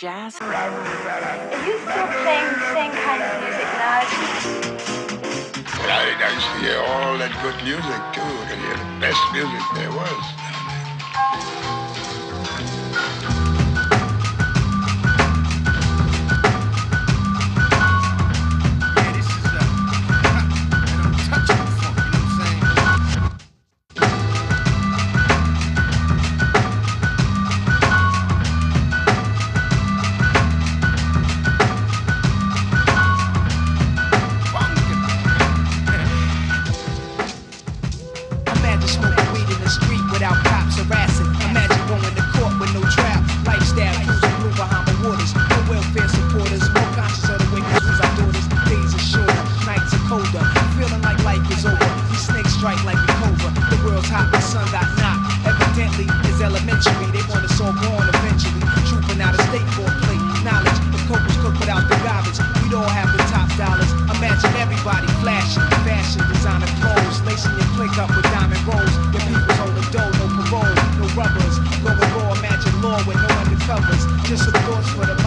jazz. Are you still playing the same kind of music now? I, I used to hear all that good music too. I could hear the best music there was. Feeling like life is over. These snakes strike like a cobra. The world's hot, the sun got knocked. Evidently, it's elementary. They want us all born eventually. Trooping out of state for a plate. Knowledge, coke was cooked without the garbage, we'd all have the top dollars. Imagine everybody flashing, fashion, designer clothes, lacing your click up with diamond rolls. Your people's holding dough, no parole, no rubbers. Going raw, imagine law with no undercovers. Just some thoughts for the